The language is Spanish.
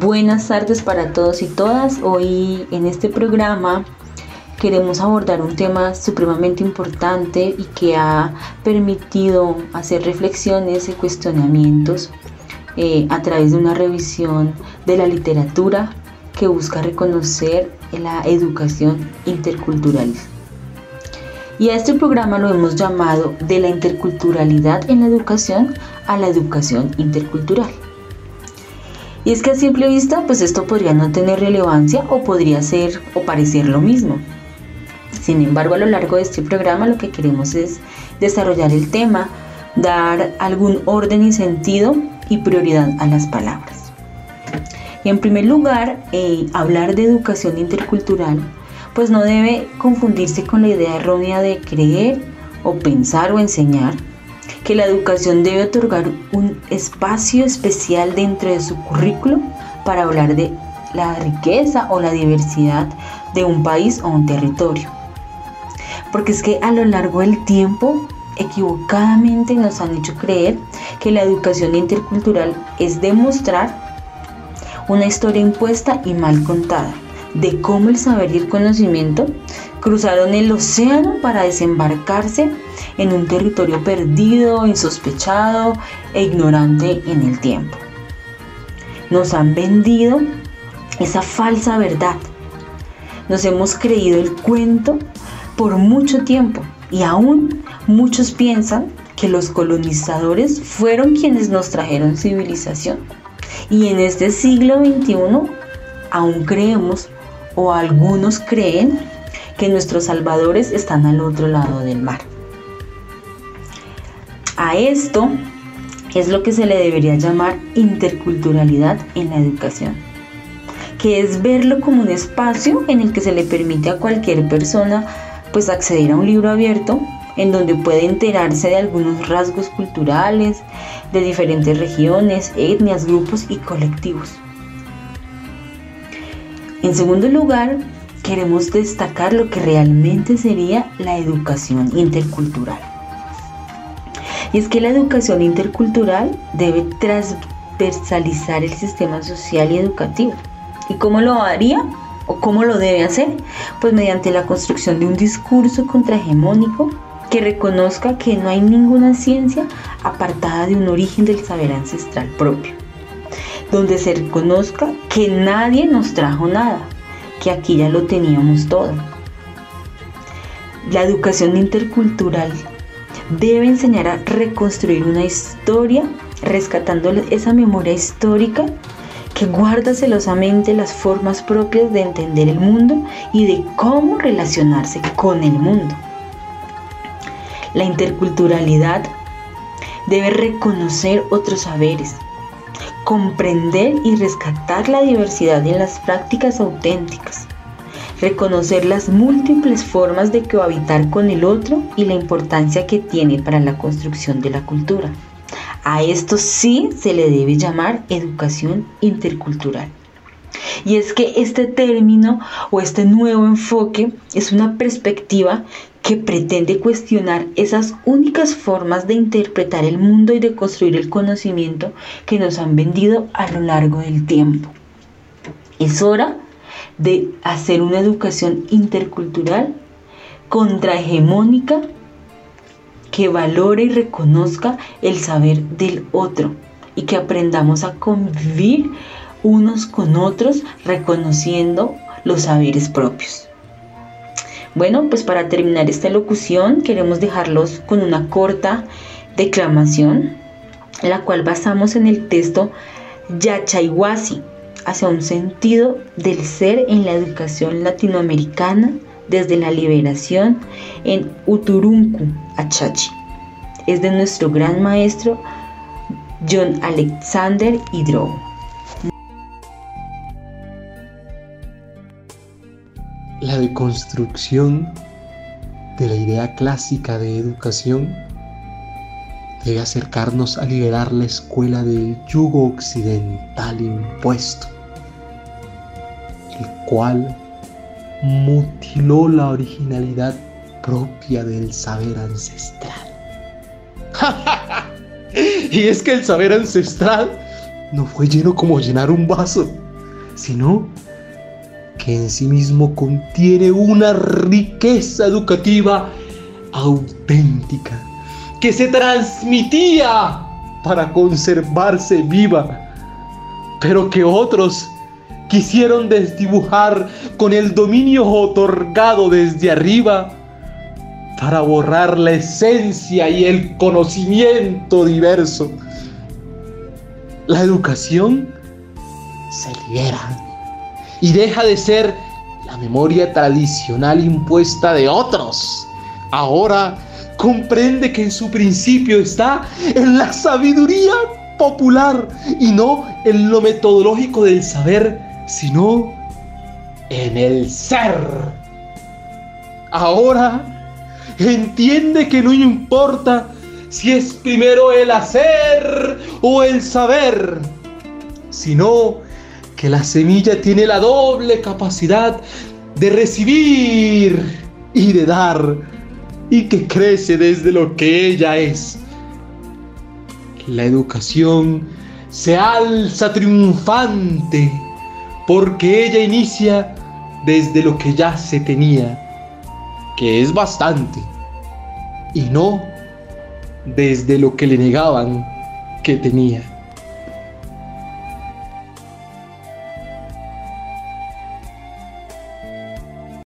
Buenas tardes para todos y todas. Hoy en este programa queremos abordar un tema supremamente importante y que ha permitido hacer reflexiones y cuestionamientos eh, a través de una revisión de la literatura que busca reconocer la educación intercultural. Y a este programa lo hemos llamado de la interculturalidad en la educación a la educación intercultural. Y es que a simple vista, pues esto podría no tener relevancia o podría ser o parecer lo mismo. Sin embargo, a lo largo de este programa lo que queremos es desarrollar el tema, dar algún orden y sentido y prioridad a las palabras. Y en primer lugar, eh, hablar de educación intercultural, pues no debe confundirse con la idea errónea de creer o pensar o enseñar que la educación debe otorgar un espacio especial dentro de su currículo para hablar de la riqueza o la diversidad de un país o un territorio. Porque es que a lo largo del tiempo equivocadamente nos han hecho creer que la educación intercultural es demostrar una historia impuesta y mal contada de cómo el saber y el conocimiento cruzaron el océano para desembarcarse en un territorio perdido, insospechado e ignorante en el tiempo. Nos han vendido esa falsa verdad. Nos hemos creído el cuento por mucho tiempo y aún muchos piensan que los colonizadores fueron quienes nos trajeron civilización. Y en este siglo XXI aún creemos, o algunos creen, que nuestros salvadores están al otro lado del mar. A esto es lo que se le debería llamar interculturalidad en la educación, que es verlo como un espacio en el que se le permite a cualquier persona pues acceder a un libro abierto en donde puede enterarse de algunos rasgos culturales de diferentes regiones, etnias, grupos y colectivos. En segundo lugar, queremos destacar lo que realmente sería la educación intercultural. Y es que la educación intercultural debe transversalizar el sistema social y educativo. ¿Y cómo lo haría? ¿O cómo lo debe hacer? Pues mediante la construcción de un discurso contrahegemónico que reconozca que no hay ninguna ciencia apartada de un origen del saber ancestral propio, donde se reconozca que nadie nos trajo nada, que aquí ya lo teníamos todo. La educación intercultural debe enseñar a reconstruir una historia, rescatando esa memoria histórica que guarda celosamente las formas propias de entender el mundo y de cómo relacionarse con el mundo. La interculturalidad debe reconocer otros saberes, comprender y rescatar la diversidad en las prácticas auténticas, reconocer las múltiples formas de cohabitar con el otro y la importancia que tiene para la construcción de la cultura. A esto sí se le debe llamar educación intercultural. Y es que este término o este nuevo enfoque es una perspectiva que pretende cuestionar esas únicas formas de interpretar el mundo y de construir el conocimiento que nos han vendido a lo largo del tiempo. Es hora de hacer una educación intercultural contrahegemónica que valore y reconozca el saber del otro y que aprendamos a convivir unos con otros reconociendo los saberes propios. Bueno, pues para terminar esta locución queremos dejarlos con una corta declamación, la cual basamos en el texto Yachayhuasi, hacia un sentido del ser en la educación latinoamericana desde la liberación en Uturuncu, Achachi. Es de nuestro gran maestro John Alexander Hidrogo. La deconstrucción de la idea clásica de educación debe acercarnos a liberar la escuela del yugo occidental impuesto, el cual mutiló la originalidad propia del saber ancestral. y es que el saber ancestral no fue lleno como llenar un vaso sino en sí mismo contiene una riqueza educativa auténtica que se transmitía para conservarse viva, pero que otros quisieron desdibujar con el dominio otorgado desde arriba para borrar la esencia y el conocimiento diverso. La educación se libera y deja de ser la memoria tradicional impuesta de otros. Ahora comprende que en su principio está en la sabiduría popular y no en lo metodológico del saber, sino en el ser. Ahora entiende que no importa si es primero el hacer o el saber, sino que la semilla tiene la doble capacidad de recibir y de dar, y que crece desde lo que ella es. La educación se alza triunfante porque ella inicia desde lo que ya se tenía, que es bastante, y no desde lo que le negaban que tenía.